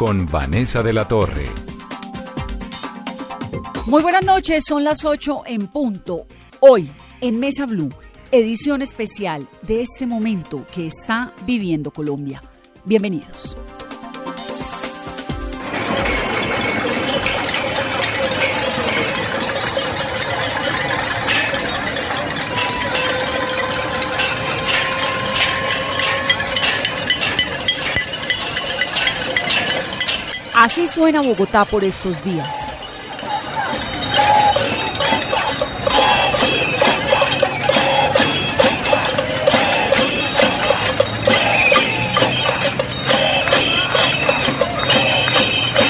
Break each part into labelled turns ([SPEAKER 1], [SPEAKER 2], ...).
[SPEAKER 1] con Vanessa de la Torre.
[SPEAKER 2] Muy buenas noches, son las 8 en punto. Hoy, en Mesa Blue, edición especial de este momento que está viviendo Colombia. Bienvenidos. Así suena Bogotá por estos días.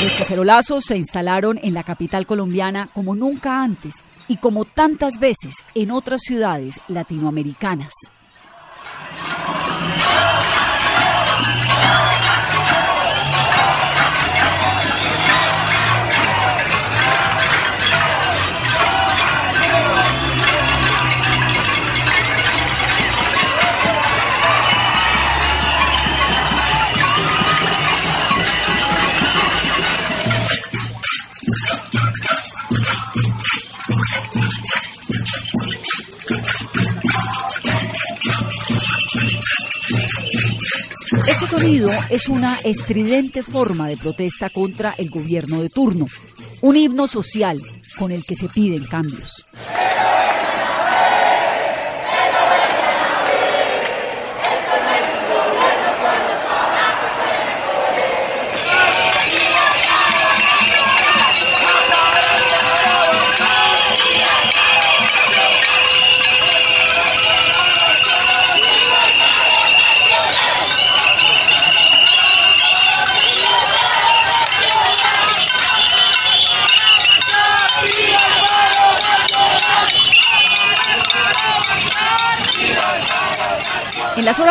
[SPEAKER 2] Los cacerolazos se instalaron en la capital colombiana como nunca antes y como tantas veces en otras ciudades latinoamericanas. Es una estridente forma de protesta contra el gobierno de turno, un himno social con el que se piden cambios.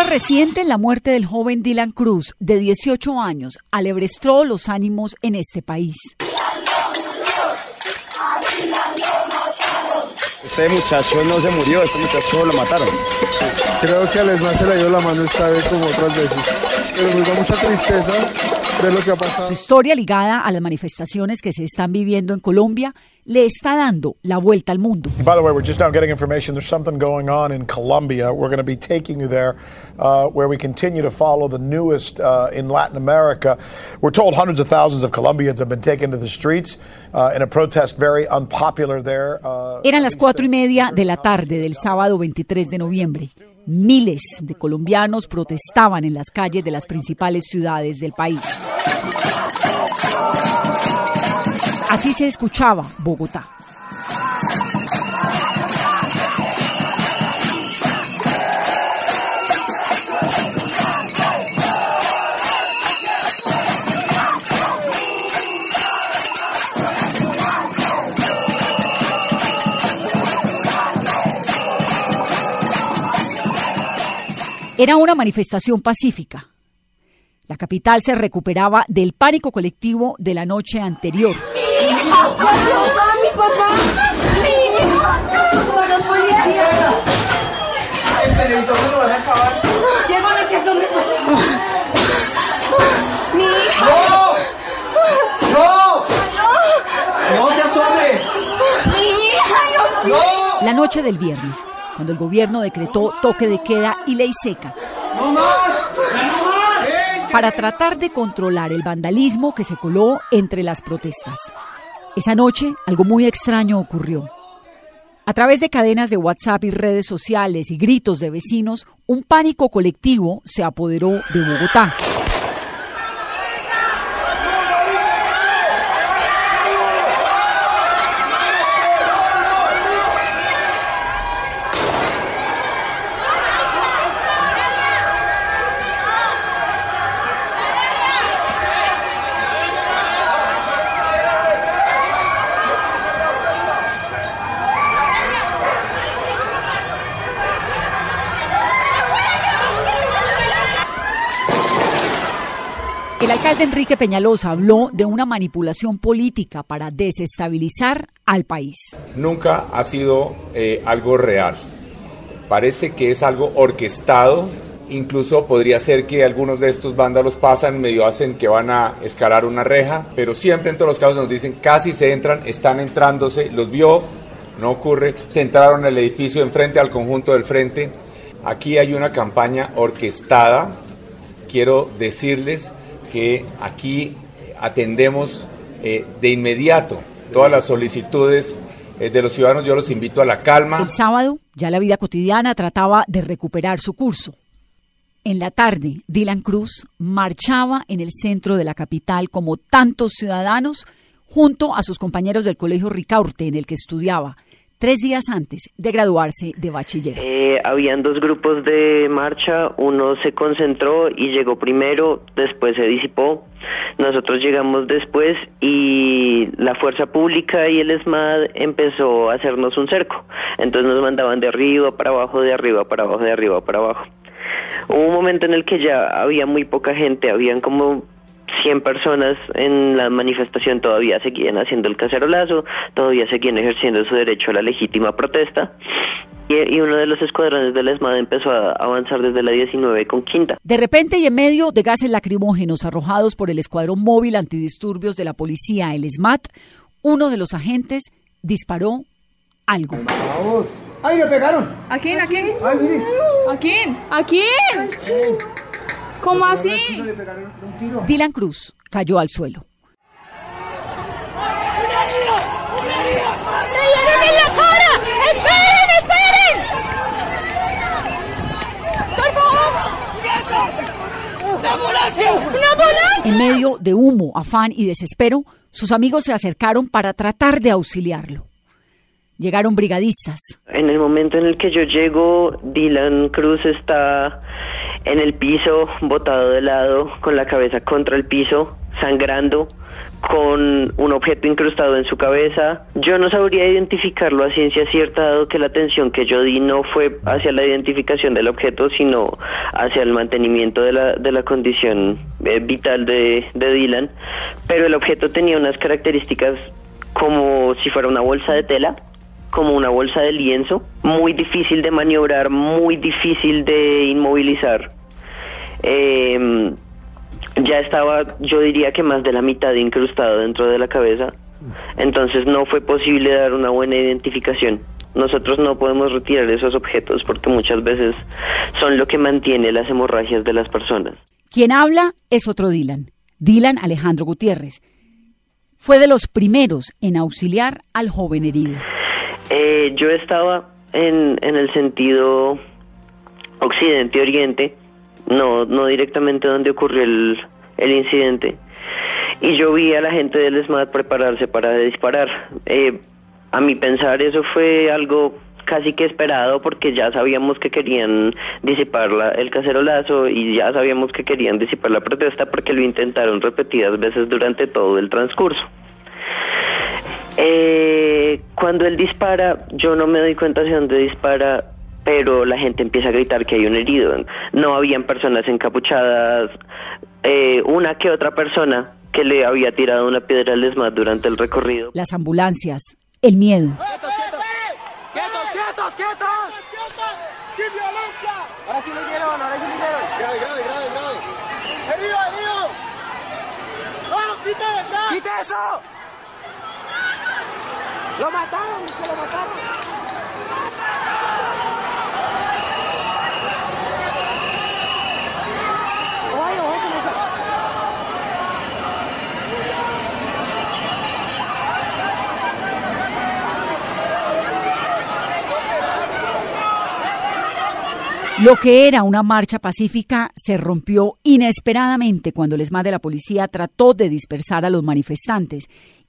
[SPEAKER 2] En horas recientes, la muerte del joven Dylan Cruz, de 18 años, alebrestó los ánimos en este país.
[SPEAKER 3] Este muchacho no se murió, este muchacho lo mataron.
[SPEAKER 4] Creo que a Lesma se le dio la mano esta vez como otras veces. Pero nos da mucha tristeza ver lo que ha pasado.
[SPEAKER 2] Su historia ligada a las manifestaciones que se están viviendo en Colombia le está dando la vuelta al mundo.
[SPEAKER 5] By the way, we're just now getting information. There's something going on in Colombia. We're going to be taking you there, uh, where we continue to follow the newest uh, in Latin America. We're told hundreds of thousands of Colombians have been taken to the streets uh, in a protest very unpopular there. Uh,
[SPEAKER 2] Eran las cuatro y media de la tarde del sábado 23 de noviembre. Miles de colombianos protestaban en las calles de las principales ciudades del país. Así se escuchaba Bogotá. Era una manifestación pacífica. La capital se recuperaba del pánico colectivo de la noche anterior.
[SPEAKER 6] ¡Mi papá! ¡Mi papá! ¡Mi ¡Son los policías!
[SPEAKER 4] El televisor me lo van a acabar.
[SPEAKER 6] ¡Llego no sé dónde ¡Mi hija!
[SPEAKER 4] ¡No! ¡No! ¡No se asome!
[SPEAKER 6] ¡Mi hija! ¡Dios mío!
[SPEAKER 4] ¡No!
[SPEAKER 2] La noche del viernes, cuando el gobierno decretó toque de queda y ley seca,
[SPEAKER 4] ¡No no
[SPEAKER 2] para tratar de controlar el vandalismo que se coló entre las protestas. Esa noche algo muy extraño ocurrió. A través de cadenas de WhatsApp y redes sociales y gritos de vecinos, un pánico colectivo se apoderó de Bogotá. Enrique Peñalosa habló de una manipulación política para desestabilizar al país.
[SPEAKER 7] Nunca ha sido eh, algo real. Parece que es algo orquestado. Incluso podría ser que algunos de estos vándalos pasan, medio hacen que van a escalar una reja, pero siempre en todos los casos nos dicen casi se entran, están entrándose, los vio, no ocurre, se entraron al edificio enfrente, al conjunto del frente. Aquí hay una campaña orquestada. Quiero decirles que aquí atendemos eh, de inmediato todas las solicitudes eh, de los ciudadanos. Yo los invito a la calma.
[SPEAKER 2] El sábado, ya la vida cotidiana trataba de recuperar su curso. En la tarde, Dylan Cruz marchaba en el centro de la capital como tantos ciudadanos junto a sus compañeros del Colegio Ricaurte en el que estudiaba tres días antes de graduarse de bachiller.
[SPEAKER 8] Eh, habían dos grupos de marcha, uno se concentró y llegó primero, después se disipó. Nosotros llegamos después y la fuerza pública y el ESMAD empezó a hacernos un cerco. Entonces nos mandaban de arriba para abajo, de arriba para abajo, de arriba para abajo. Hubo un momento en el que ya había muy poca gente, habían como 100 personas en la manifestación todavía seguían haciendo el cacerolazo, todavía seguían ejerciendo su derecho a la legítima protesta. Y, y uno de los escuadrones de la ESMAD empezó a avanzar desde la 19 con quinta.
[SPEAKER 2] De repente y en medio de gases lacrimógenos arrojados por el Escuadrón Móvil Antidisturbios de la Policía, el SMAT, uno de los agentes disparó algo.
[SPEAKER 9] ¡Ay, le pegaron!
[SPEAKER 10] ¿A quién? ¿A quién?
[SPEAKER 9] ¡Ay, mire!
[SPEAKER 10] ¿A quién? ¿A quién? ¿Cómo así?
[SPEAKER 2] Dylan Cruz cayó al suelo.
[SPEAKER 6] ¡Me dieron en la cara! ¡Esperen, esperen! ¡Por favor! ¡Una ambulancia! ¡Una ambulancia!
[SPEAKER 2] En medio de humo, afán y desespero, sus amigos se acercaron para tratar de auxiliarlo. Llegaron brigadistas.
[SPEAKER 8] En el momento en el que yo llego, Dylan Cruz está en el piso, botado de lado, con la cabeza contra el piso, sangrando, con un objeto incrustado en su cabeza. Yo no sabría identificarlo a ciencia cierta, dado que la atención que yo di no fue hacia la identificación del objeto, sino hacia el mantenimiento de la, de la condición eh, vital de, de Dylan. Pero el objeto tenía unas características como si fuera una bolsa de tela como una bolsa de lienzo, muy difícil de maniobrar, muy difícil de inmovilizar. Eh, ya estaba, yo diría que más de la mitad incrustado dentro de la cabeza, entonces no fue posible dar una buena identificación. Nosotros no podemos retirar esos objetos porque muchas veces son lo que mantiene las hemorragias de las personas.
[SPEAKER 2] Quien habla es otro Dylan, Dylan Alejandro Gutiérrez. Fue de los primeros en auxiliar al joven herido.
[SPEAKER 8] Eh, yo estaba en, en el sentido occidente-oriente, no, no directamente donde ocurrió el, el incidente, y yo vi a la gente del SMAT prepararse para disparar. Eh, a mi pensar eso fue algo casi que esperado porque ya sabíamos que querían disipar la, el cacerolazo y ya sabíamos que querían disipar la protesta porque lo intentaron repetidas veces durante todo el transcurso. Eh, cuando él dispara, yo no me doy cuenta hacia dónde dispara, pero la gente empieza a gritar que hay un herido. No habían personas encapuchadas, eh, una que otra persona que le había tirado una piedra al ESMAD durante el recorrido.
[SPEAKER 2] Las ambulancias, el miedo.
[SPEAKER 6] ¡Quietos, quietos, quietos! ¡Sin violencia! Ahora sí le dieron, ahora sí le dieron. Grave, grave, grave, grave. ¡Herido, herido! ¡No, quita de acá! ¡Quita eso! ¡Lo mataron, que lo mataron!
[SPEAKER 2] Lo que era una marcha pacífica se rompió inesperadamente cuando el ESMAD de la policía trató de dispersar a los manifestantes,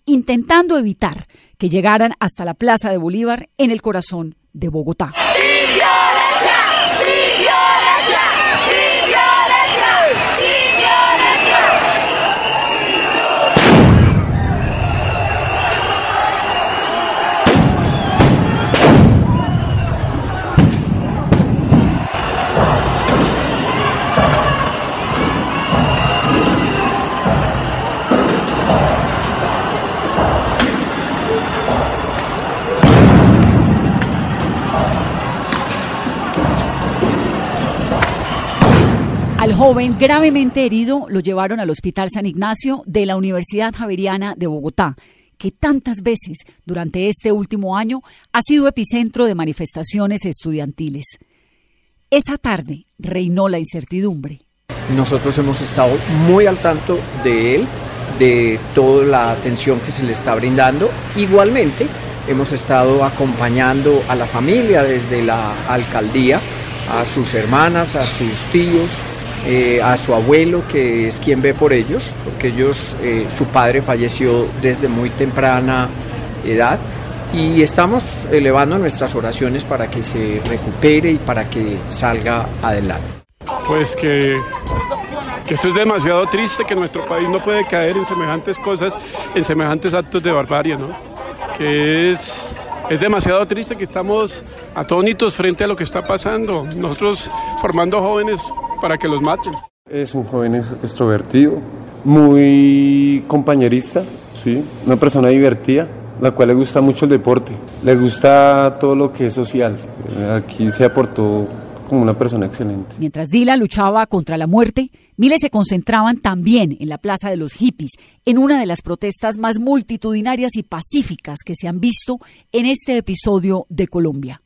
[SPEAKER 2] intentando evitar que llegaran hasta la Plaza de Bolívar en el corazón de Bogotá. Al joven gravemente herido lo llevaron al Hospital San Ignacio de la Universidad Javeriana de Bogotá, que tantas veces durante este último año ha sido epicentro de manifestaciones estudiantiles. Esa tarde reinó la incertidumbre.
[SPEAKER 11] Nosotros hemos estado muy al tanto de él, de toda la atención que se le está brindando. Igualmente, hemos estado acompañando a la familia desde la alcaldía, a sus hermanas, a sus tíos, eh, a su abuelo, que es quien ve por ellos, porque ellos, eh, su padre falleció desde muy temprana edad, y estamos elevando nuestras oraciones para que se recupere y para que salga adelante.
[SPEAKER 12] Pues que, que esto es demasiado triste, que nuestro país no puede caer en semejantes cosas, en semejantes actos de barbarie, ¿no? Que es es demasiado triste que estamos atónitos frente a lo que está pasando. Nosotros formando jóvenes para que los maten.
[SPEAKER 4] Es un joven extrovertido, muy compañerista, ¿sí? una persona divertida, la cual le gusta mucho el deporte, le gusta todo lo que es social. Aquí se aportó como una persona excelente.
[SPEAKER 2] Mientras Dylan luchaba contra la muerte, miles se concentraban también en la Plaza de los Hippies, en una de las protestas más multitudinarias y pacíficas que se han visto en este episodio de Colombia.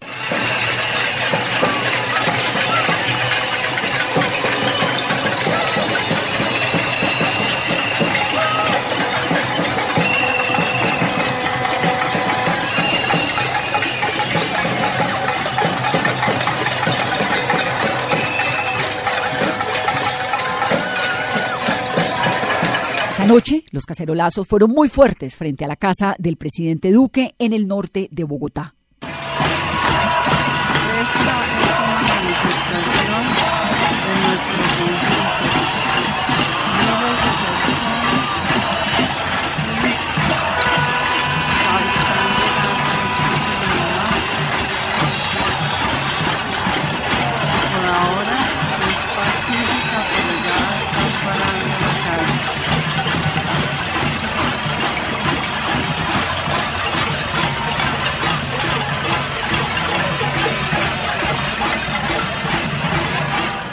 [SPEAKER 2] Anoche, los cacerolazos fueron muy fuertes frente a la casa del presidente Duque en el norte de Bogotá.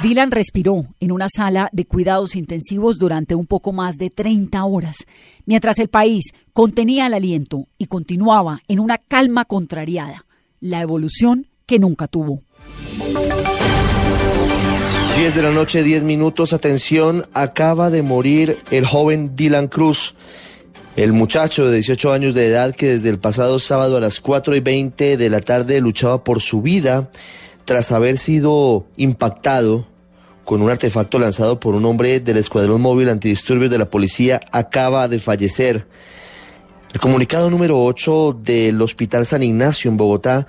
[SPEAKER 2] Dylan respiró en una sala de cuidados intensivos durante un poco más de 30 horas, mientras el país contenía el aliento y continuaba en una calma contrariada, la evolución que nunca tuvo.
[SPEAKER 13] 10 de la noche, 10 minutos, atención, acaba de morir el joven Dylan Cruz. El muchacho de 18 años de edad que desde el pasado sábado a las 4 y 20 de la tarde luchaba por su vida tras haber sido impactado con un artefacto lanzado por un hombre del Escuadrón Móvil Antidisturbios de la Policía, acaba de fallecer. El comunicado número 8 del Hospital San Ignacio en Bogotá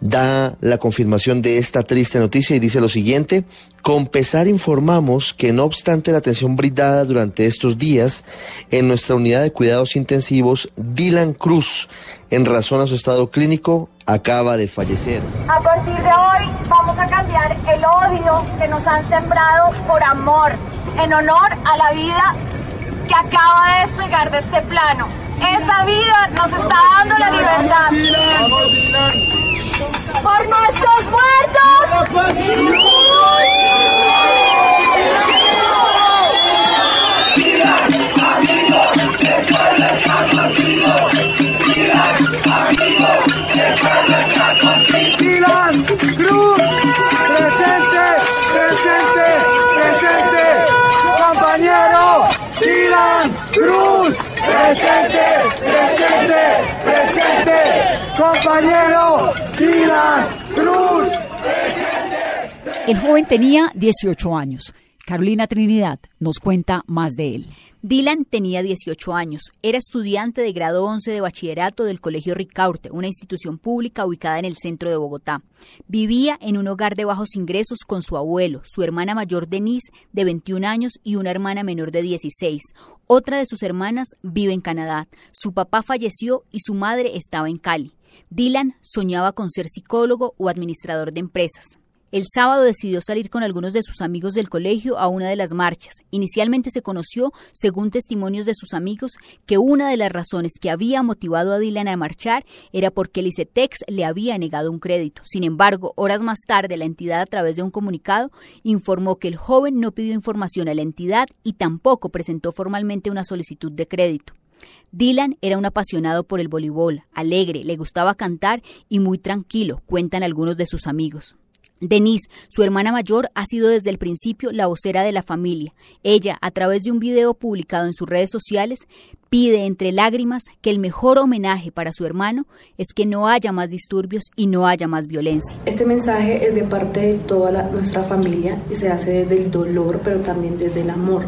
[SPEAKER 13] da la confirmación de esta triste noticia y dice lo siguiente, con pesar informamos que no obstante la atención brindada durante estos días en nuestra unidad de cuidados intensivos, Dylan Cruz, en razón a su estado clínico, acaba de fallecer.
[SPEAKER 14] A partir de hoy vamos a cambiar el odio que nos han sembrado por amor, en honor a la vida que acaba de despegar de este plano. Esa vida nos está dando la libertad. ¡Por nuestros muertos!
[SPEAKER 6] Dylan Cruz, presente, presente, presente, compañero Dylan Cruz, presente, presente, presente, compañero Dylan Cruz.
[SPEAKER 2] El joven tenía 18 años. Carolina Trinidad nos cuenta más de él.
[SPEAKER 15] Dylan tenía 18 años, era estudiante de grado 11 de bachillerato del Colegio Ricaurte, una institución pública ubicada en el centro de Bogotá. Vivía en un hogar de bajos ingresos con su abuelo, su hermana mayor Denise, de 21 años, y una hermana menor de 16. Otra de sus hermanas vive en Canadá. Su papá falleció y su madre estaba en Cali. Dylan soñaba con ser psicólogo o administrador de empresas. El sábado decidió salir con algunos de sus amigos del colegio a una de las marchas. Inicialmente se conoció, según testimonios de sus amigos, que una de las razones que había motivado a Dylan a marchar era porque el ICETEX le había negado un crédito. Sin embargo, horas más tarde, la entidad, a través de un comunicado, informó que el joven no pidió información a la entidad y tampoco presentó formalmente una solicitud de crédito. Dylan era un apasionado por el voleibol, alegre, le gustaba cantar y muy tranquilo, cuentan algunos de sus amigos. Denise, su hermana mayor, ha sido desde el principio la vocera de la familia. Ella, a través de un video publicado en sus redes sociales, pide entre lágrimas que el mejor homenaje para su hermano es que no haya más disturbios y no haya más violencia.
[SPEAKER 16] Este mensaje es de parte de toda nuestra familia y se hace desde el dolor, pero también desde el amor.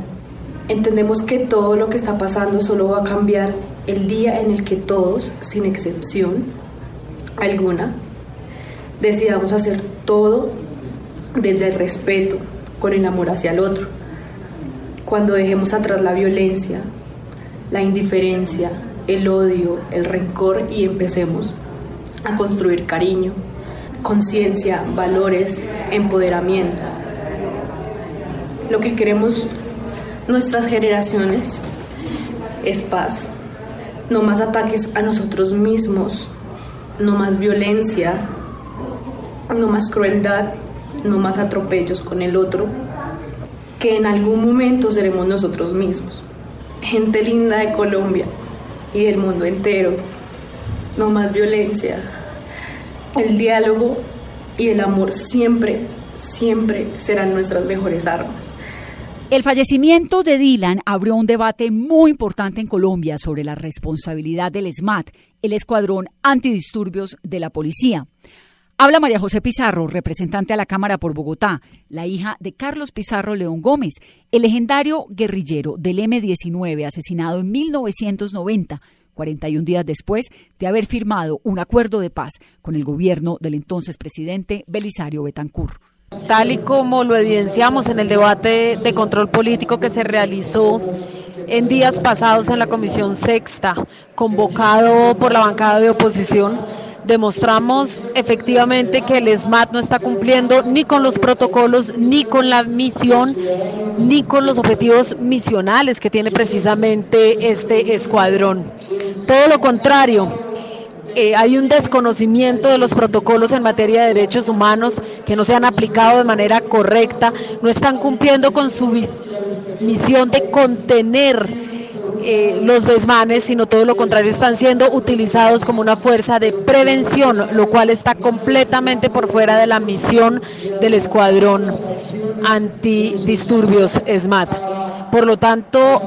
[SPEAKER 16] Entendemos que todo lo que está pasando solo va a cambiar el día en el que todos, sin excepción alguna, decidamos hacer todo desde el respeto, con el amor hacia el otro. Cuando dejemos atrás la violencia, la indiferencia, el odio, el rencor y empecemos a construir cariño, conciencia, valores, empoderamiento. Lo que queremos nuestras generaciones es paz, no más ataques a nosotros mismos, no más violencia, no más crueldad, no más atropellos con el otro, que en algún momento seremos nosotros mismos. Gente linda de Colombia y del mundo entero, no más violencia. El diálogo y el amor siempre, siempre serán nuestras mejores armas.
[SPEAKER 2] El fallecimiento de Dylan abrió un debate muy importante en Colombia sobre la responsabilidad del SMAT, el Escuadrón Antidisturbios de la Policía. Habla María José Pizarro, representante a la Cámara por Bogotá, la hija de Carlos Pizarro León Gómez, el legendario guerrillero del M-19 asesinado en 1990, 41 días después de haber firmado un acuerdo de paz con el gobierno del entonces presidente Belisario Betancur.
[SPEAKER 17] Tal y como lo evidenciamos en el debate de control político que se realizó en días pasados en la Comisión Sexta, convocado por la bancada de oposición, demostramos efectivamente que el SMAT no está cumpliendo ni con los protocolos, ni con la misión, ni con los objetivos misionales que tiene precisamente este escuadrón. Todo lo contrario, eh, hay un desconocimiento de los protocolos en materia de derechos humanos que no se han aplicado de manera correcta, no están cumpliendo con su misión de contener eh, los desmanes, sino todo lo contrario, están siendo utilizados como una fuerza de prevención, lo cual está completamente por fuera de la misión del escuadrón antidisturbios SMAT. Por lo tanto,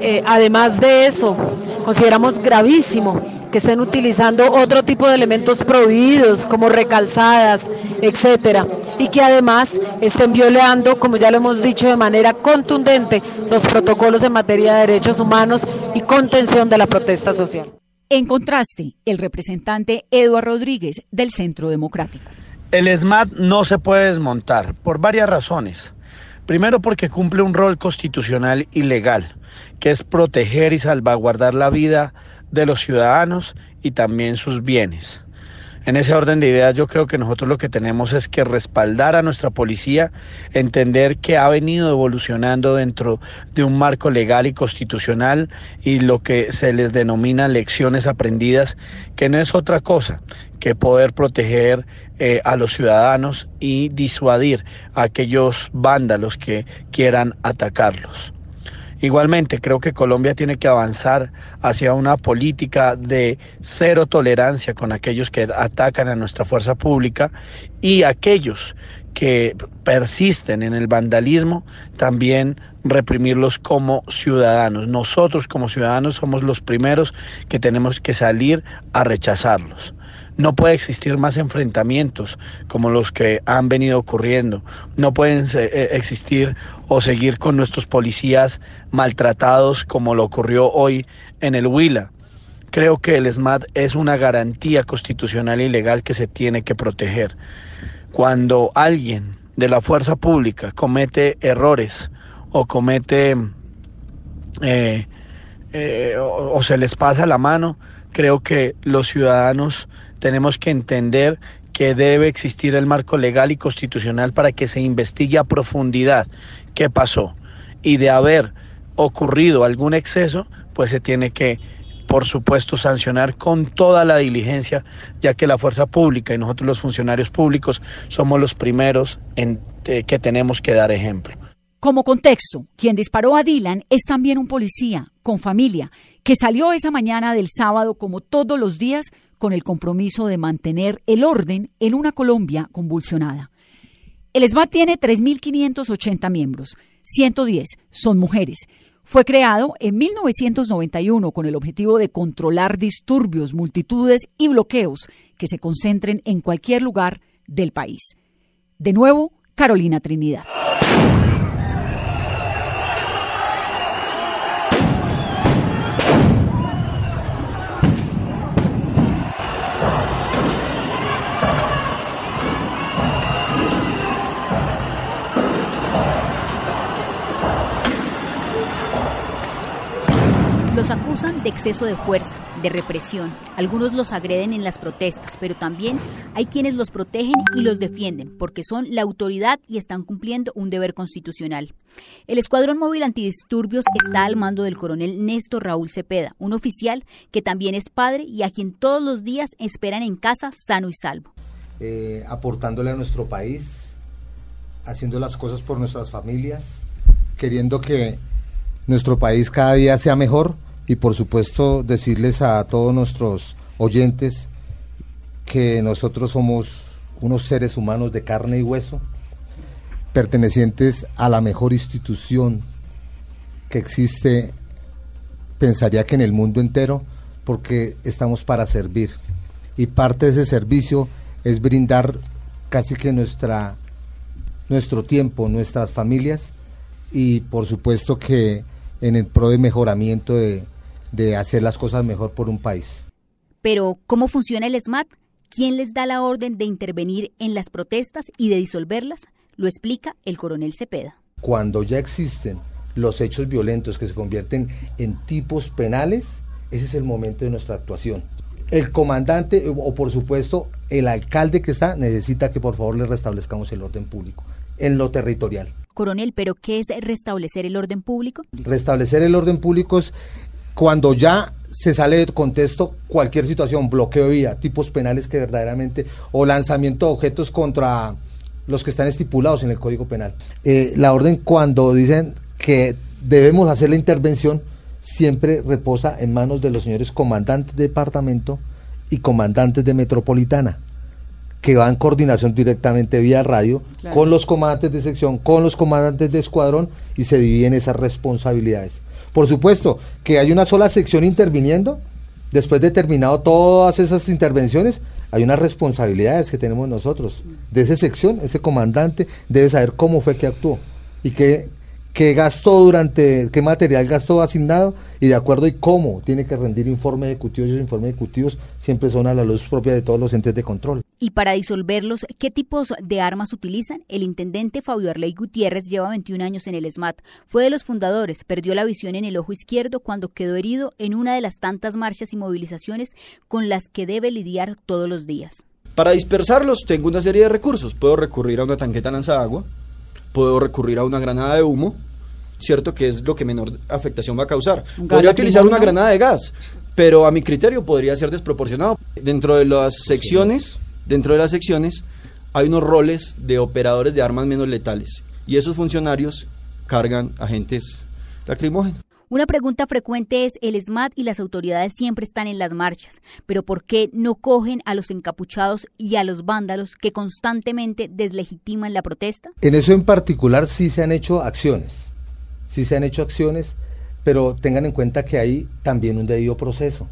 [SPEAKER 17] eh, además de eso, consideramos gravísimo que estén utilizando otro tipo de elementos prohibidos como recalzadas, etcétera, y que además estén violando, como ya lo hemos dicho de manera contundente, los protocolos en materia de derechos humanos y contención de la protesta social.
[SPEAKER 2] En contraste, el representante Eduardo Rodríguez del Centro Democrático.
[SPEAKER 18] El SMAT no se puede desmontar por varias razones. Primero porque cumple un rol constitucional y legal, que es proteger y salvaguardar la vida de los ciudadanos y también sus bienes. En ese orden de ideas yo creo que nosotros lo que tenemos es que respaldar a nuestra policía, entender que ha venido evolucionando dentro de un marco legal y constitucional y lo que se les denomina lecciones aprendidas, que no es otra cosa que poder proteger eh, a los ciudadanos y disuadir a aquellos vándalos que quieran atacarlos. Igualmente, creo que Colombia tiene que avanzar hacia una política de cero tolerancia con aquellos que atacan a nuestra fuerza pública y aquellos que persisten en el vandalismo, también reprimirlos como ciudadanos. Nosotros como ciudadanos somos los primeros que tenemos que salir a rechazarlos. No puede existir más enfrentamientos como los que han venido ocurriendo. No pueden eh, existir o seguir con nuestros policías maltratados como lo ocurrió hoy en el Huila. Creo que el SMAT es una garantía constitucional y legal que se tiene que proteger. Cuando alguien de la fuerza pública comete errores o comete eh, eh, o se les pasa la mano, creo que los ciudadanos tenemos que entender que debe existir el marco legal y constitucional para que se investigue a profundidad qué pasó. Y de haber ocurrido algún exceso, pues se tiene que, por supuesto, sancionar con toda la diligencia, ya que la fuerza pública y nosotros los funcionarios públicos somos los primeros en, eh, que tenemos que dar ejemplo.
[SPEAKER 2] Como contexto, quien disparó a Dylan es también un policía con familia que salió esa mañana del sábado como todos los días con el compromiso de mantener el orden en una Colombia convulsionada. El SMAT tiene 3.580 miembros, 110 son mujeres. Fue creado en 1991 con el objetivo de controlar disturbios, multitudes y bloqueos que se concentren en cualquier lugar del país. De nuevo, Carolina Trinidad.
[SPEAKER 15] Acusan de exceso de fuerza, de represión. Algunos los agreden en las protestas, pero también hay quienes los protegen y los defienden porque son la autoridad y están cumpliendo un deber constitucional. El Escuadrón Móvil Antidisturbios está al mando del coronel Néstor Raúl Cepeda, un oficial que también es padre y a quien todos los días esperan en casa sano y salvo.
[SPEAKER 19] Eh, aportándole a nuestro país, haciendo las cosas por nuestras familias, queriendo que nuestro país cada día sea mejor y por supuesto decirles a todos nuestros oyentes que nosotros somos unos seres humanos de carne y hueso, pertenecientes a la mejor institución que existe, pensaría que en el mundo entero, porque estamos para servir. Y parte de ese servicio es brindar casi que nuestra, nuestro tiempo, nuestras familias, y por supuesto que en el pro de mejoramiento de, de hacer las cosas mejor por un país.
[SPEAKER 15] Pero, ¿cómo funciona el SMAT? ¿Quién les da la orden de intervenir en las protestas y de disolverlas? Lo explica el coronel Cepeda.
[SPEAKER 19] Cuando ya existen los hechos violentos que se convierten en tipos penales, ese es el momento de nuestra actuación. El comandante o por supuesto el alcalde que está necesita que por favor le restablezcamos el orden público en lo territorial.
[SPEAKER 15] Coronel, ¿pero qué es restablecer el orden público?
[SPEAKER 19] Restablecer el orden público es cuando ya se sale de contexto cualquier situación, bloqueo de vía, tipos penales que verdaderamente, o lanzamiento de objetos contra los que están estipulados en el Código Penal. Eh, la orden cuando dicen que debemos hacer la intervención siempre reposa en manos de los señores comandantes de departamento y comandantes de metropolitana que va en coordinación directamente vía radio con los comandantes de sección, con los comandantes de escuadrón y se dividen esas responsabilidades. Por supuesto que hay una sola sección interviniendo, después de terminado todas esas intervenciones, hay unas responsabilidades que tenemos nosotros. De esa sección, ese comandante debe saber cómo fue que actuó y qué, qué gastó durante, qué material gastó asignado y de acuerdo y cómo tiene que rendir informe ejecutivo. Esos informes ejecutivos siempre son a la luz propia de todos los entes de control.
[SPEAKER 15] Y para disolverlos, ¿qué tipos de armas utilizan? El intendente Fabio Arley Gutiérrez lleva 21 años en el SMAT. Fue de los fundadores, perdió la visión en el ojo izquierdo cuando quedó herido en una de las tantas marchas y movilizaciones con las que debe lidiar todos los días.
[SPEAKER 20] Para dispersarlos tengo una serie de recursos. Puedo recurrir a una tanqueta lanzagua, puedo recurrir a una granada de humo, ¿cierto? Que es lo que menor afectación va a causar. Podría utilizar una granada de gas, pero a mi criterio podría ser desproporcionado. Dentro de las secciones, dentro de las secciones hay unos roles de operadores de armas menos letales y esos funcionarios cargan agentes lacrimógenos.
[SPEAKER 15] Una pregunta frecuente es, el SMAT y las autoridades siempre están en las marchas, pero ¿por qué no cogen a los encapuchados y a los vándalos que constantemente deslegitiman la protesta?
[SPEAKER 19] En eso en particular sí se han hecho acciones, sí se han hecho acciones, pero tengan en cuenta que hay también un debido proceso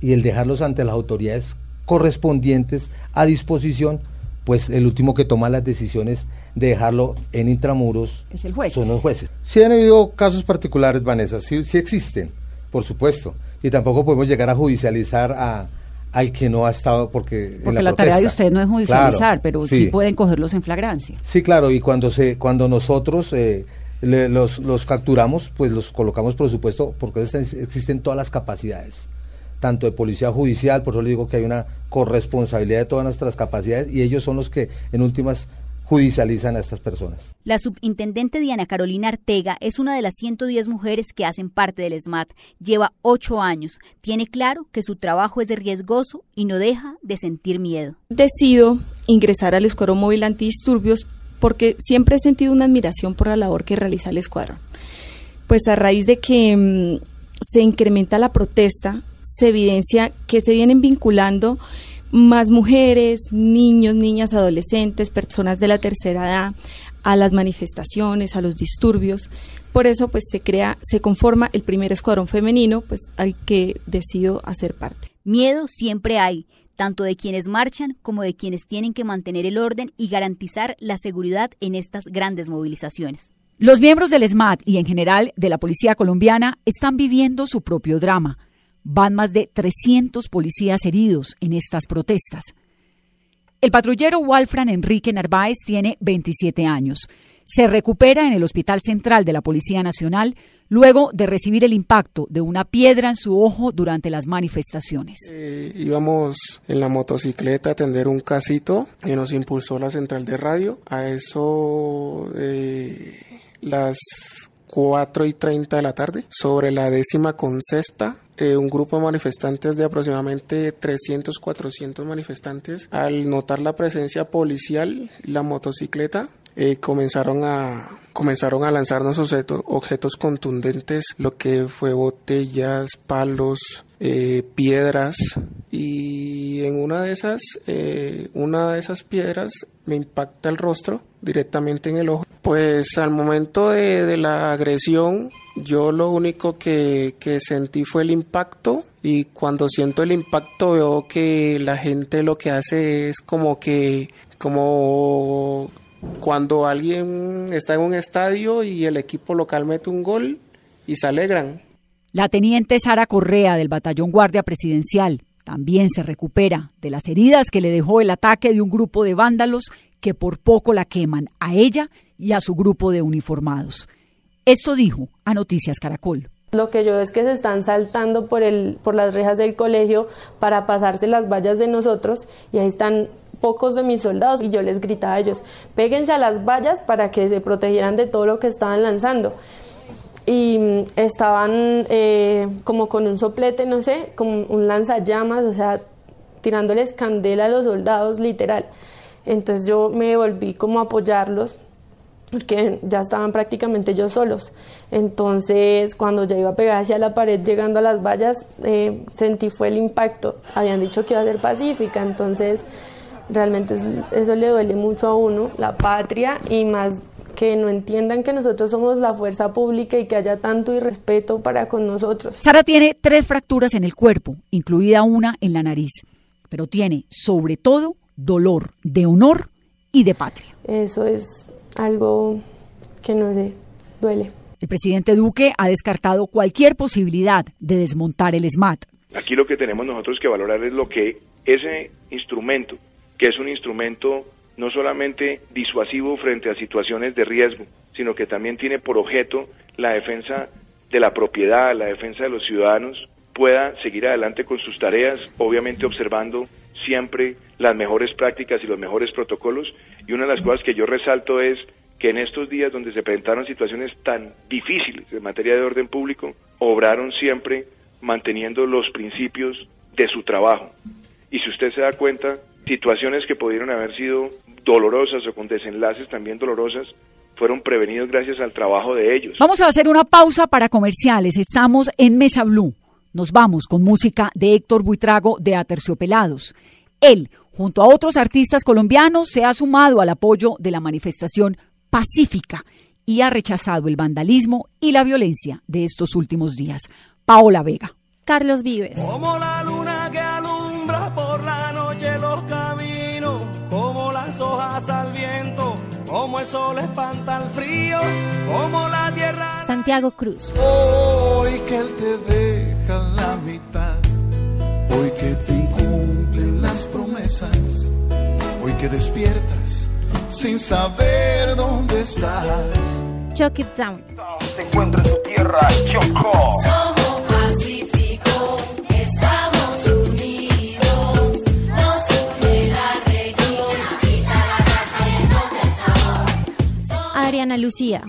[SPEAKER 19] y el dejarlos ante las autoridades correspondientes a disposición, pues el último que toma las decisiones de dejarlo en intramuros
[SPEAKER 2] es el juez.
[SPEAKER 19] son los jueces. Sí han habido casos particulares, Vanessa, sí, sí existen, por supuesto, y tampoco podemos llegar a judicializar a, al que no ha estado porque,
[SPEAKER 2] porque
[SPEAKER 19] en la,
[SPEAKER 2] la tarea de usted no es judicializar,
[SPEAKER 19] Claro,
[SPEAKER 2] pero sí.
[SPEAKER 19] sí.
[SPEAKER 2] pueden cogerlos en flagrancia.
[SPEAKER 19] Sí, claro, y cuando se, cuando nosotros eh, le- los, los capturamos, pues los colocamos, por supuesto, porque están- existen todas las capacidades, tanto de policía judicial, por eso le digo que hay una corresponsabilidad de todas nuestras capacidades y ellos son los que en últimas judicializan a estas personas.
[SPEAKER 15] La subintendente Diana Carolina Artega es una de las 110 mujeres que hacen parte del SMAT. Lleva ocho años. Tiene claro que su trabajo es de riesgoso y no deja de sentir miedo.
[SPEAKER 21] Decido ingresar al Escuadrón Móvil Antidisturbios porque siempre he sentido una admiración por la labor que realiza el escuadrón. Pues a raíz de que mm, se incrementa la protesta, se evidencia que se vienen vinculando más mujeres, niños, niñas, adolescentes, personas de la tercera edad a las manifestaciones, a los disturbios. Por eso pues se crea, se conforma el primer escuadrón femenino pues al que decido hacer parte.
[SPEAKER 15] Miedo siempre hay, tanto de quienes marchan como de quienes tienen que mantener el orden y garantizar la seguridad en estas grandes movilizaciones.
[SPEAKER 2] Los miembros del SMAT y en general de la Policía Colombiana están viviendo su propio drama. Van más de 300 policías heridos en estas protestas. El patrullero Walfran Enrique Narváez tiene 27 años. Se recupera en el Hospital Central de la Policía Nacional luego de recibir el impacto de una piedra en su ojo durante las manifestaciones.
[SPEAKER 22] Eh, íbamos en la motocicleta a atender un casito y nos impulsó la central de radio. A eso de las 4 y 30 de la tarde, sobre la décima con sexta, eh, un grupo de manifestantes de aproximadamente 300, 400 manifestantes, al notar la presencia policial, la motocicleta, eh, comenzaron a comenzaron a lanzarnos objetos, contundentes, lo que fue botellas, palos, eh, piedras. Y en una de esas eh, una de esas piedras me impacta el rostro directamente en el ojo. Pues al momento de, la agresión yo lo único que, que, sentí fue el impacto. Y cuando siento el impacto veo que la gente lo que hace es como que como cuando alguien está en un estadio y el equipo local mete un gol y se alegran
[SPEAKER 2] la teniente Sara Correa del Batallón Guardia Presidencial también se recupera de las heridas que le dejó el ataque de un grupo de vándalos que por poco la queman a ella y a su grupo de uniformados. Esto dijo a Noticias Caracol.
[SPEAKER 23] Lo que yo veo es que se están saltando por, el, por las rejas del colegio para pasarse las vallas de nosotros y ahí están pocos de mis soldados y yo les gritaba a ellos, péguense a las vallas para que se protegieran de todo lo que estaban lanzando y mm, estaban eh, como con un soplete, no sé, como un lanzallamas, o sea, tirándoles candela a los soldados, literal. Entonces yo me volví como a apoyarlos, porque ya estaban prácticamente ellos solos. Entonces, cuando ya iba a pegar hacia la pared, llegando a las vallas, eh, sentí fue el impacto. Habían dicho que iba a ser pacífica, entonces realmente eso le duele mucho a uno, la patria, y más que no entiendan que nosotros somos la fuerza pública y que haya tanto irrespeto para con nosotros.
[SPEAKER 2] Sara tiene tres fracturas en el cuerpo, incluida una en la nariz, pero tiene sobre todo dolor de honor y de patria.
[SPEAKER 23] Eso es algo que no sé, duele.
[SPEAKER 2] El presidente Duque ha descartado cualquier posibilidad de desmontar el SMAT.
[SPEAKER 24] Aquí lo que tenemos nosotros que valorar es lo que ese instrumento, que es un instrumento no solamente disuasivo frente a situaciones de riesgo, sino que también tiene por objeto la defensa de la propiedad, la defensa de los ciudadanos, pueda seguir adelante con sus tareas, obviamente observando siempre las mejores prácticas y los mejores protocolos. Y una de las cosas que yo resalto es que en estos días donde se presentaron situaciones tan difíciles en materia de orden público, obraron siempre manteniendo los principios de su trabajo. Y si usted se da cuenta, situaciones que pudieron haber sido dolorosas o con desenlaces también dolorosas fueron prevenidos gracias al trabajo de ellos.
[SPEAKER 2] Vamos a hacer una pausa para comerciales. Estamos en Mesa Blue. Nos vamos con música de Héctor Buitrago de Aterciopelados. Él, junto a otros artistas colombianos, se ha sumado al apoyo de la manifestación pacífica y ha rechazado el vandalismo y la violencia de estos últimos días. Paola Vega.
[SPEAKER 25] Carlos Vives.
[SPEAKER 6] Como la luna que alumbra por la como la tierra.
[SPEAKER 25] Santiago Cruz.
[SPEAKER 6] Hoy que él te deja la mitad, hoy que te incumplen las promesas, hoy que despiertas sin saber dónde estás.
[SPEAKER 25] Chuck It Down.
[SPEAKER 6] Se encuentra en su tierra, Chocó.
[SPEAKER 25] Somos Pacífico, estamos
[SPEAKER 26] unidos. Nos une la región, habita la casa y el. Adriana Lucía.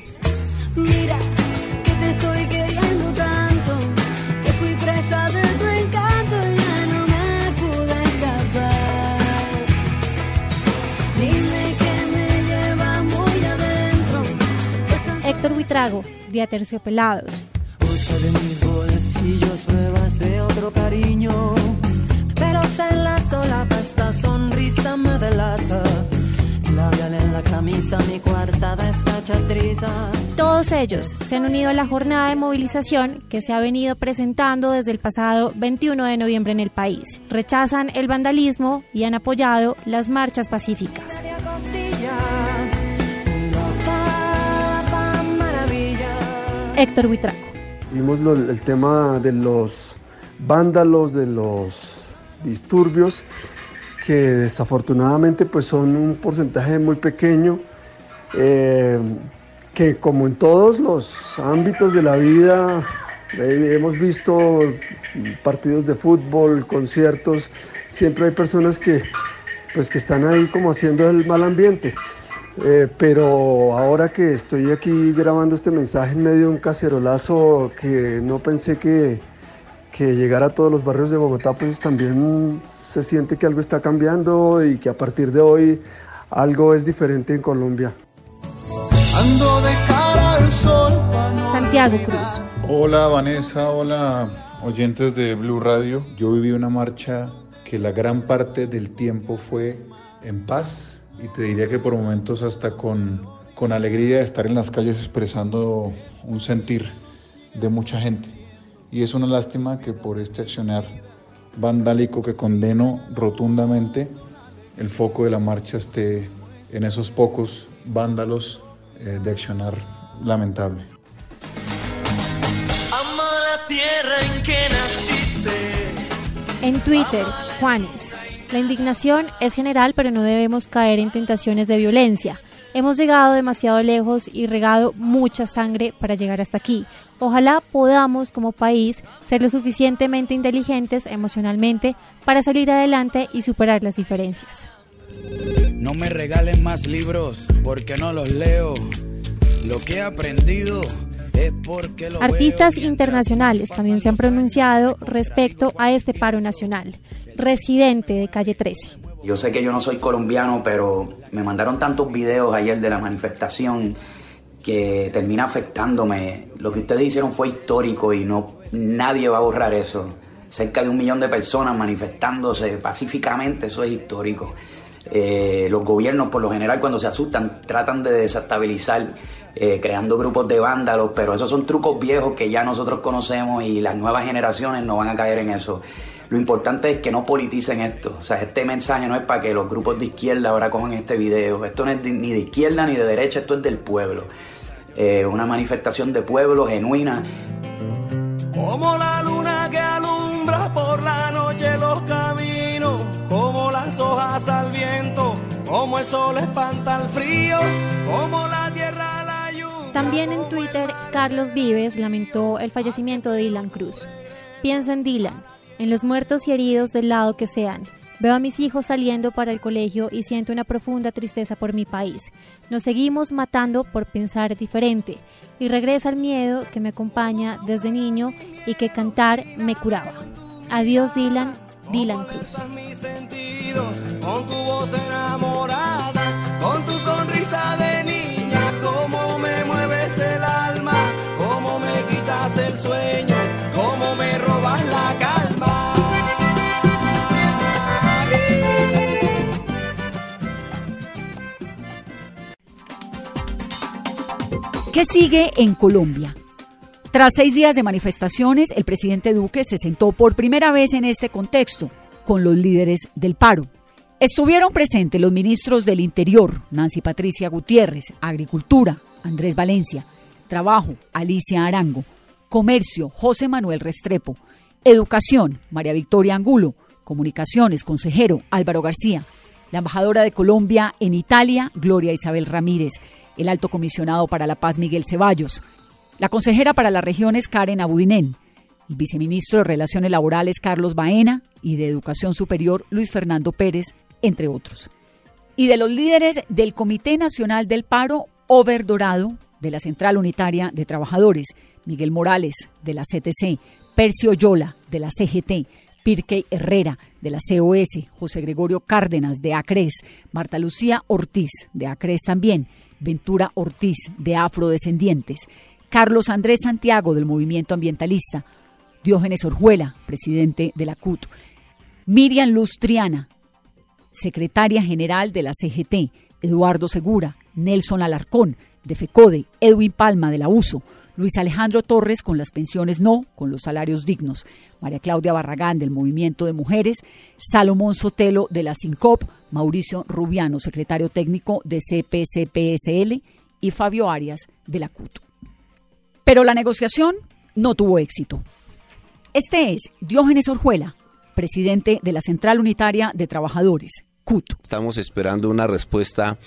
[SPEAKER 25] Héctor Huitrago, de Aterciopelados.
[SPEAKER 26] Busca de mis bolsillos pruebas de otro cariño, pero se la solapa esta sonrisa me delata. Labial en la camisa, mi coartada está chatriza.
[SPEAKER 25] Todos ellos se han unido a la jornada de movilización que se ha venido presentando desde el pasado 21 de noviembre en el país. Rechazan el vandalismo y han apoyado las marchas pacíficas. Héctor Buitraco.
[SPEAKER 27] Vimos el tema de los vándalos, de los disturbios, que desafortunadamente pues son un porcentaje muy pequeño, eh, que como en todos los ámbitos de la vida, eh, hemos visto partidos de fútbol, conciertos, siempre hay personas que, pues, que están ahí como haciendo el mal ambiente. Eh, pero ahora que estoy aquí grabando este mensaje en medio de un cacerolazo que no pensé que, que llegara a todos los barrios de Bogotá, pues también se siente que algo está cambiando y que a partir de hoy algo es diferente en Colombia.
[SPEAKER 28] Ando de cara al sol.
[SPEAKER 25] Santiago Cruz.
[SPEAKER 29] Hola Vanessa, hola oyentes de Blue Radio. Yo viví una marcha que la gran parte del tiempo fue en paz y te diría que por momentos hasta con, con alegría de estar en las calles expresando un sentir de mucha gente. Y es una lástima que por este accionar vandálico que condeno rotundamente, el foco de la marcha esté en esos pocos vándalos eh, de accionar lamentable.
[SPEAKER 28] Ama la tierra en que naciste.
[SPEAKER 25] En Twitter, Juanes. La indignación es general, pero no debemos caer en tentaciones de violencia. Hemos llegado demasiado lejos y regado mucha sangre para llegar hasta aquí. Ojalá podamos, como país, ser lo suficientemente inteligentes emocionalmente para salir adelante y superar las diferencias.
[SPEAKER 30] No me regalen más libros porque no los leo. Lo que he aprendido
[SPEAKER 25] Artistas internacionales también se han pronunciado respecto a este paro nacional. Residente de Calle 13.
[SPEAKER 31] Yo sé que yo no soy colombiano, pero me mandaron tantos videos ayer de la manifestación que termina afectándome. Lo que ustedes hicieron fue histórico y no nadie va a borrar eso. Cerca de un millón de personas manifestándose pacíficamente, eso es histórico. Eh, los gobiernos, por lo general, cuando se asustan, tratan de desestabilizar, eh, creando grupos de vándalos, pero esos son trucos viejos que ya nosotros conocemos y las nuevas generaciones no van a caer en eso. Lo importante es que no politicen esto. O sea, este mensaje no es para que los grupos de izquierda ahora cojan este video. Esto no es de- ni de izquierda ni de derecha, esto es del pueblo. Eh, una manifestación de pueblo genuina.
[SPEAKER 28] Como la luna que alumbra por la noche los caminos, como las hojas al viento, como el sol espanta el frío, como la.
[SPEAKER 25] También en Twitter, Carlos Vives lamentó el fallecimiento de Dylan Cruz. Pienso en Dylan, en los muertos y heridos del lado que sean. Veo a mis hijos saliendo para el colegio y siento una profunda tristeza por mi país. Nos seguimos matando por pensar diferente y regresa el miedo que me acompaña desde niño y que cantar me curaba. Adiós Dylan, Dylan Cruz.
[SPEAKER 2] ¿Qué sigue en Colombia? Tras seis días de manifestaciones, el presidente Duque se sentó por primera vez en este contexto con los líderes del paro. Estuvieron presentes los ministros del Interior, Nancy Patricia Gutiérrez, Agricultura, Andrés Valencia, Trabajo, Alicia Arango, Comercio, José Manuel Restrepo, Educación, María Victoria Angulo, Comunicaciones, consejero Álvaro García, la embajadora de Colombia en Italia, Gloria Isabel Ramírez, el alto comisionado para la paz, Miguel Ceballos, la consejera para las regiones, Karen Abudinen, el viceministro de Relaciones Laborales, Carlos Baena, y de Educación Superior, Luis Fernando Pérez, entre otros. Y de los líderes del Comité Nacional del Paro, Over Dorado, de la Central Unitaria de Trabajadores, Miguel Morales, de la CTC, Percio Yola, de la CGT, Pirkey Herrera, de la COS, José Gregorio Cárdenas, de ACRES, Marta Lucía Ortiz, de ACRES también, Ventura Ortiz, de Afrodescendientes, Carlos Andrés Santiago, del Movimiento Ambientalista, Diógenes Orjuela, presidente de la CUT, Miriam Lustriana, secretaria general de la CGT, Eduardo Segura, Nelson Alarcón, de FECODE, Edwin Palma, de la USO, Luis Alejandro Torres con las pensiones no, con los salarios dignos, María Claudia Barragán del Movimiento de Mujeres, Salomón Sotelo de la SINCOP, Mauricio Rubiano, secretario técnico de CPCPSL y Fabio Arias de la CUT. Pero la negociación no tuvo éxito. Este es Diógenes Orjuela, presidente de la Central Unitaria de Trabajadores, CUT.
[SPEAKER 32] Estamos esperando una respuesta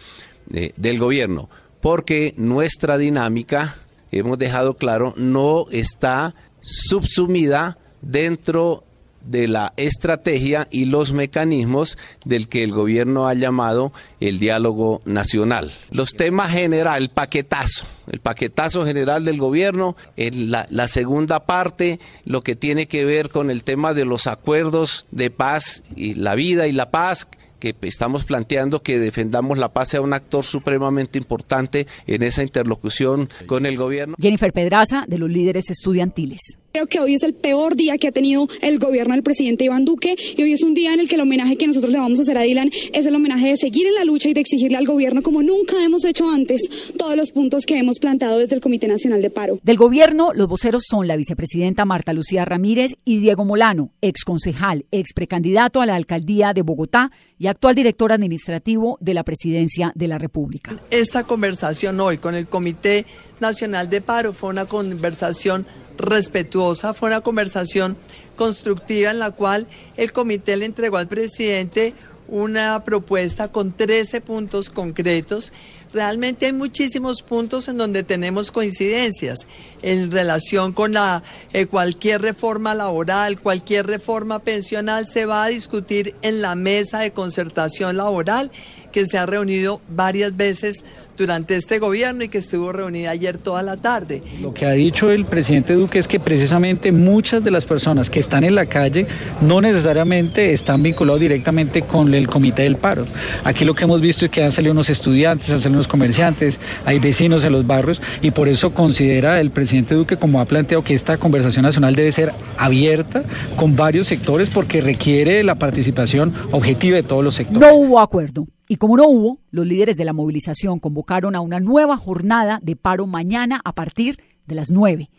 [SPEAKER 32] eh, del gobierno porque nuestra dinámica hemos dejado claro, no está subsumida dentro de la estrategia y los mecanismos del que el gobierno ha llamado el diálogo nacional. Los temas general, el paquetazo, el paquetazo general del gobierno, la, la segunda parte, lo que tiene que ver con el tema de los acuerdos de paz y la vida y la paz, que estamos planteando que defendamos la paz sea un actor supremamente importante en esa interlocución con el gobierno.
[SPEAKER 2] Jennifer Pedraza, de los líderes estudiantiles.
[SPEAKER 33] Creo que hoy es el peor día que ha tenido el gobierno del presidente Iván Duque y hoy es un día en el que el homenaje que nosotros le vamos a hacer a Dylan es el homenaje de seguir en la lucha y de exigirle al gobierno como nunca hemos hecho antes todos los puntos que hemos plantado desde el Comité Nacional de Paro.
[SPEAKER 2] Del gobierno, los voceros son la vicepresidenta Marta Lucía Ramírez y Diego Molano, ex concejal, ex precandidato a la alcaldía de Bogotá y actual director administrativo de la presidencia de la República.
[SPEAKER 34] Esta conversación hoy con el Comité Nacional de Paro fue una conversación respetuosa, fue una conversación constructiva en la cual el comité le entregó al presidente una propuesta con 13 puntos concretos. Realmente hay muchísimos puntos en donde tenemos coincidencias en relación con la, eh, cualquier reforma laboral, cualquier reforma pensional se va a discutir en la mesa de concertación laboral que se ha reunido varias veces durante este gobierno y que estuvo reunida ayer toda la tarde.
[SPEAKER 35] Lo que ha dicho el presidente Duque es que precisamente muchas de las personas que están en la calle no necesariamente están vinculados directamente con el comité del paro. Aquí lo que hemos visto es que han salido unos estudiantes, han salido unos comerciantes, hay vecinos en los barrios y por eso considera el presidente Duque, como ha planteado, que esta conversación nacional debe ser abierta con varios sectores porque requiere la participación objetiva de todos los sectores.
[SPEAKER 2] No hubo acuerdo. Y como no hubo, los líderes de la movilización convocaron a una nueva jornada de paro mañana a partir de las 9.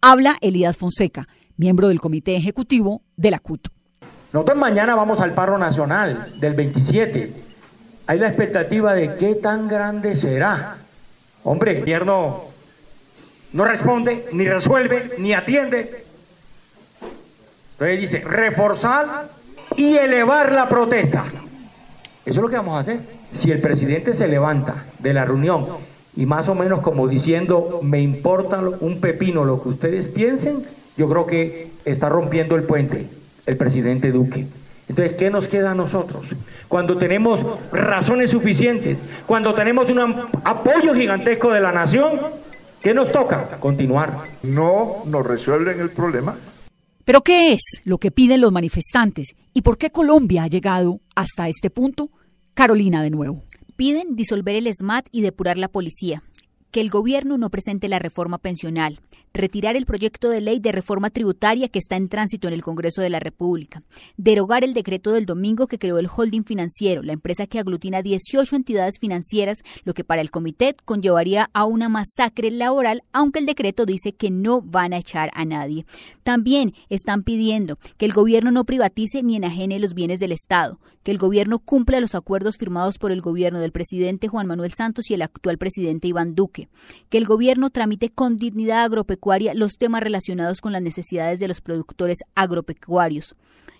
[SPEAKER 2] Habla Elías Fonseca, miembro del comité ejecutivo de la CUT.
[SPEAKER 36] Nosotros mañana vamos al paro nacional del 27. Hay la expectativa de qué tan grande será. Hombre, el gobierno no responde, ni resuelve, ni atiende. Entonces dice, reforzar y elevar la protesta. Eso es lo que vamos a hacer. Si el presidente se levanta de la reunión y más o menos como diciendo, me importa un pepino lo que ustedes piensen, yo creo que está rompiendo el puente el presidente Duque. Entonces, ¿qué nos queda a nosotros? Cuando tenemos razones suficientes, cuando tenemos un apoyo gigantesco de la nación, ¿qué nos toca? Continuar.
[SPEAKER 37] No nos resuelven el problema.
[SPEAKER 2] Pero ¿qué es lo que piden los manifestantes y por qué Colombia ha llegado hasta este punto? Carolina de nuevo.
[SPEAKER 15] Piden disolver el SMAT y depurar la policía, que el gobierno no presente la reforma pensional, retirar el proyecto de ley de reforma tributaria que está en tránsito en el Congreso de la República, derogar el decreto del domingo que creó el holding financiero, la empresa que aglutina 18 entidades financieras, lo que para el comité conllevaría a una masacre laboral, aunque el decreto dice que no van a echar a nadie. También están pidiendo que el gobierno no privatice ni enajene los bienes del Estado, que el gobierno cumpla los acuerdos firmados por el gobierno del presidente Juan Manuel Santos y el actual presidente Iván Duque, que el gobierno tramite con dignidad agropecuaria los temas relacionados con las necesidades de los productores agropecuarios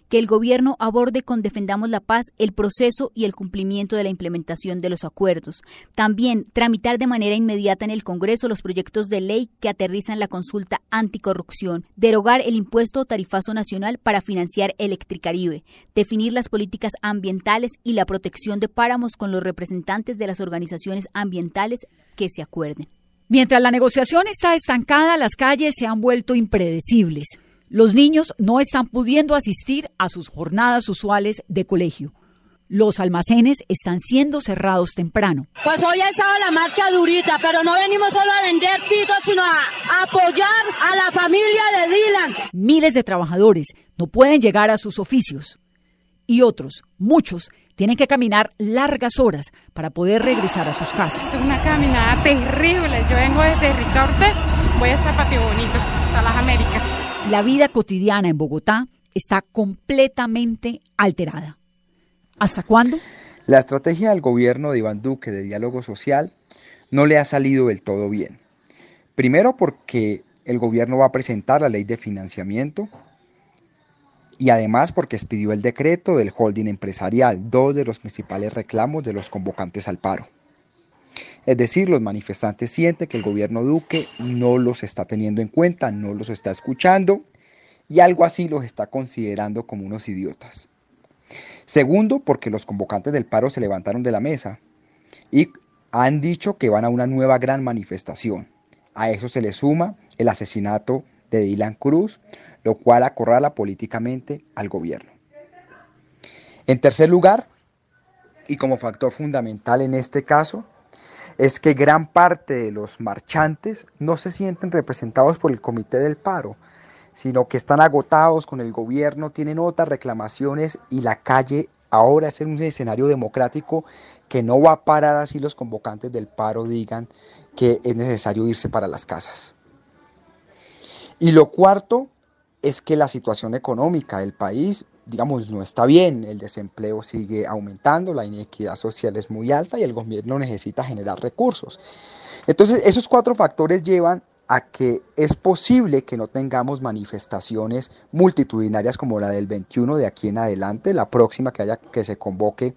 [SPEAKER 15] que el gobierno aborde con Defendamos la Paz el proceso y el cumplimiento de la implementación de los acuerdos. También tramitar de manera inmediata en el Congreso los proyectos de ley que aterrizan la consulta anticorrupción, derogar el impuesto o tarifazo nacional para financiar Electricaribe, definir las políticas ambientales y la protección de páramos con los representantes de las organizaciones ambientales que se acuerden.
[SPEAKER 2] Mientras la negociación está estancada, las calles se han vuelto impredecibles. Los niños no están pudiendo asistir a sus jornadas usuales de colegio. Los almacenes están siendo cerrados temprano.
[SPEAKER 38] Pues hoy ha estado la marcha durita, pero no venimos solo a vender pitos, sino a apoyar a la familia de Dylan.
[SPEAKER 2] Miles de trabajadores no pueden llegar a sus oficios. Y otros, muchos, tienen que caminar largas horas para poder regresar a sus casas.
[SPEAKER 39] Es una caminada terrible. Yo vengo desde Ricaurte, voy hasta Patio Bonito, hasta las Américas.
[SPEAKER 2] La vida cotidiana en Bogotá está completamente alterada. ¿Hasta cuándo?
[SPEAKER 40] La estrategia del gobierno de Iván Duque de diálogo social no le ha salido del todo bien. Primero porque el gobierno va a presentar la ley de financiamiento y además porque expidió el decreto del holding empresarial, dos de los principales reclamos de los convocantes al paro. Es decir, los manifestantes sienten que el gobierno Duque no los está teniendo en cuenta, no los está escuchando y algo así los está considerando como unos idiotas. Segundo, porque los convocantes del paro se levantaron de la mesa y han dicho que van a una nueva gran manifestación. A eso se le suma el asesinato de Dylan Cruz, lo cual acorrala políticamente al gobierno. En tercer lugar, y como factor fundamental en este caso, es que gran parte de los marchantes no se sienten representados por el comité del paro, sino que están agotados con el gobierno, tienen otras reclamaciones y la calle ahora es un escenario democrático que no va a parar así los convocantes del paro digan que es necesario irse para las casas. Y lo cuarto es que la situación económica del país, digamos, no está bien. El desempleo sigue aumentando, la inequidad social es muy alta y el gobierno necesita generar recursos. Entonces, esos cuatro factores llevan a que es posible que no tengamos manifestaciones multitudinarias como la del 21 de aquí en adelante, la próxima que haya que se convoque,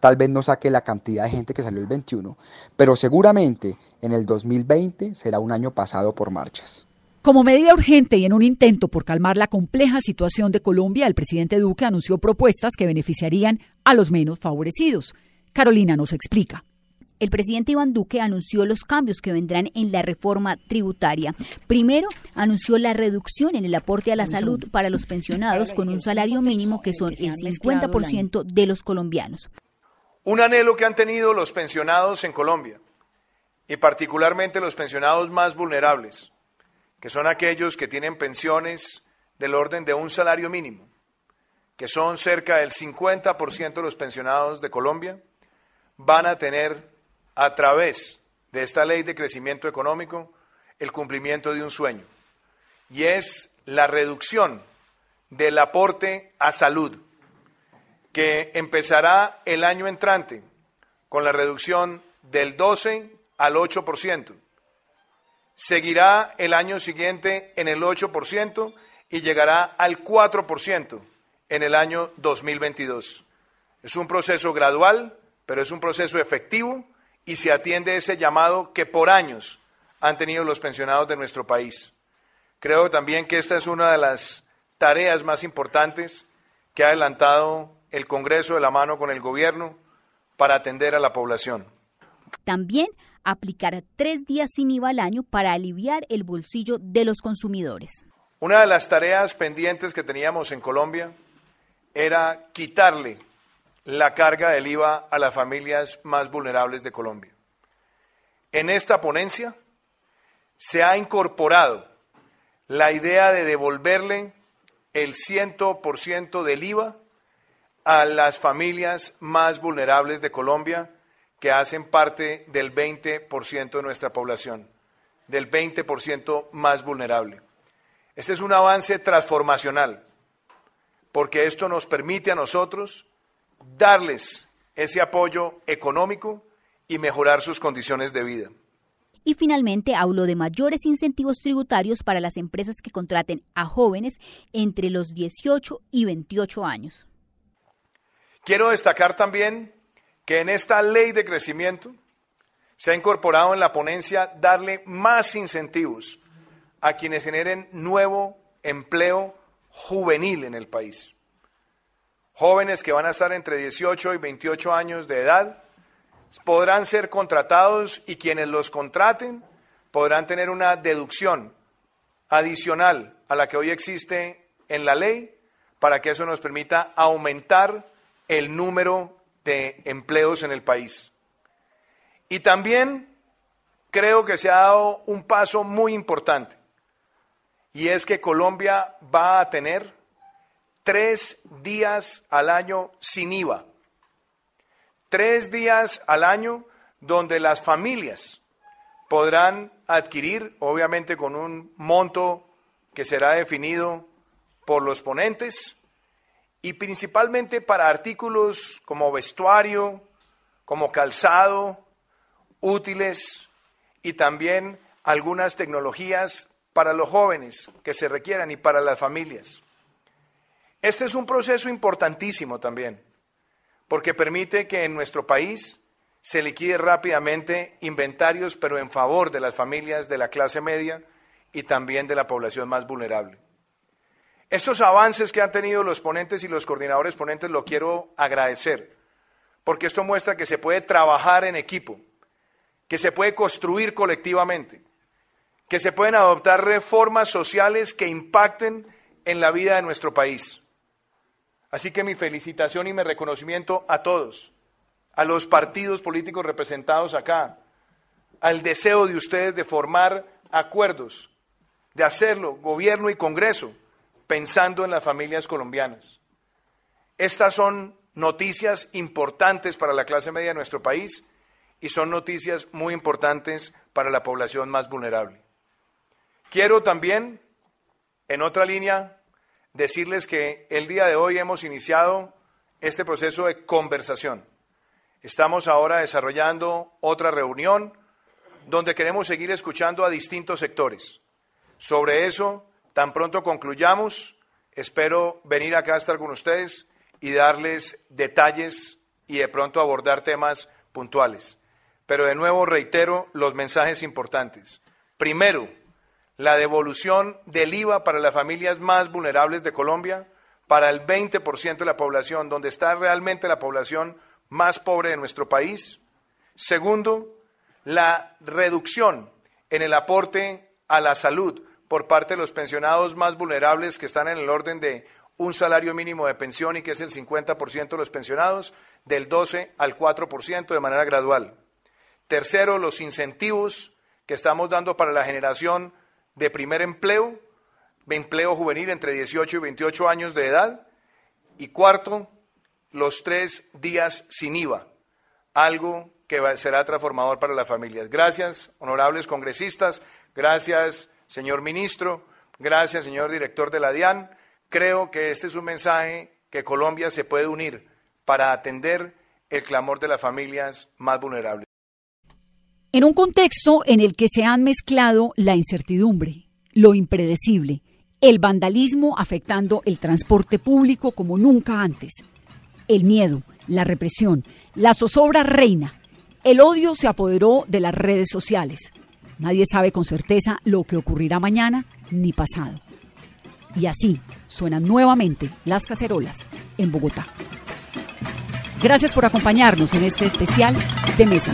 [SPEAKER 40] tal vez no saque la cantidad de gente que salió el 21, pero seguramente en el 2020 será un año pasado por marchas.
[SPEAKER 2] Como medida urgente y en un intento por calmar la compleja situación de Colombia, el presidente Duque anunció propuestas que beneficiarían a los menos favorecidos. Carolina nos explica.
[SPEAKER 15] El presidente Iván Duque anunció los cambios que vendrán en la reforma tributaria. Primero, anunció la reducción en el aporte a la salud para los pensionados con un salario mínimo que son el 50% de los colombianos.
[SPEAKER 41] Un anhelo que han tenido los pensionados en Colombia y particularmente los pensionados más vulnerables que son aquellos que tienen pensiones del orden de un salario mínimo, que son cerca del 50% de los pensionados de Colombia, van a tener a través de esta ley de crecimiento económico el cumplimiento de un sueño, y es la reducción del aporte a salud, que empezará el año entrante con la reducción del 12 al 8% seguirá el año siguiente en el 8% y llegará al 4% en el año 2022. Es un proceso gradual, pero es un proceso efectivo y se atiende ese llamado que por años han tenido los pensionados de nuestro país. Creo también que esta es una de las tareas más importantes que ha adelantado el Congreso de la mano con el Gobierno para atender a la población.
[SPEAKER 15] También aplicar tres días sin IVA al año para aliviar el bolsillo de los consumidores.
[SPEAKER 41] Una de las tareas pendientes que teníamos en Colombia era quitarle la carga del IVA a las familias más vulnerables de Colombia. En esta ponencia se ha incorporado la idea de devolverle el 100% del IVA a las familias más vulnerables de Colombia que hacen parte del 20% de nuestra población, del 20% más vulnerable. Este es un avance transformacional, porque esto nos permite a nosotros darles ese apoyo económico y mejorar sus condiciones de vida.
[SPEAKER 15] Y finalmente habló de mayores incentivos tributarios para las empresas que contraten a jóvenes entre los 18 y 28 años.
[SPEAKER 41] Quiero destacar también que en esta ley de crecimiento se ha incorporado en la ponencia darle más incentivos a quienes generen nuevo empleo juvenil en el país. Jóvenes que van a estar entre 18 y 28 años de edad podrán ser contratados y quienes los contraten podrán tener una deducción adicional a la que hoy existe en la ley para que eso nos permita aumentar el número de empleos en el país. Y también creo que se ha dado un paso muy importante y es que Colombia va a tener tres días al año sin IVA. Tres días al año donde las familias podrán adquirir, obviamente con un monto que será definido por los ponentes, y principalmente para artículos como vestuario, como calzado, útiles y también algunas tecnologías para los jóvenes que se requieran y para las familias. Este es un proceso importantísimo también, porque permite que en nuestro país se liquide rápidamente inventarios, pero en favor de las familias de la clase media y también de la población más vulnerable. Estos avances que han tenido los ponentes y los coordinadores ponentes lo quiero agradecer, porque esto muestra que se puede trabajar en equipo, que se puede construir colectivamente que se pueden adoptar reformas sociales que impacten en la vida de nuestro país. Así que mi felicitación y mi reconocimiento a todos, a los partidos políticos representados acá, al deseo de ustedes de formar acuerdos, de hacerlo, gobierno y Congreso, pensando en las familias colombianas. Estas son noticias importantes para la clase media de nuestro país y son noticias muy importantes para la población más vulnerable. Quiero también, en otra línea, decirles que el día de hoy hemos iniciado este proceso de conversación. Estamos ahora desarrollando otra reunión donde queremos seguir escuchando a distintos sectores. Sobre eso, tan pronto concluyamos, espero venir acá a estar con ustedes y darles detalles y de pronto abordar temas puntuales. Pero de nuevo reitero los mensajes importantes. Primero, la devolución del IVA para las familias más vulnerables de Colombia, para el 20% de la población, donde está realmente la población más pobre de nuestro país. Segundo, la reducción en el aporte a la salud por parte de los pensionados más vulnerables que están en el orden de un salario mínimo de pensión y que es el 50% de los pensionados, del 12 al 4% de manera gradual. Tercero, los incentivos que estamos dando para la generación de primer empleo, empleo juvenil entre 18 y 28 años de edad. Y cuarto, los tres días sin IVA, algo que será transformador para las familias. Gracias, honorables congresistas, gracias, señor ministro, gracias, señor director de la DIAN. Creo que este es un mensaje que Colombia se puede unir para atender el clamor de las familias más vulnerables.
[SPEAKER 2] En un contexto en el que se han mezclado la incertidumbre, lo impredecible, el vandalismo afectando el transporte público como nunca antes, el miedo, la represión, la zozobra reina, el odio se apoderó de las redes sociales. Nadie sabe con certeza lo que ocurrirá mañana ni pasado. Y así suenan nuevamente las cacerolas en Bogotá. Gracias por acompañarnos en este especial de Mesa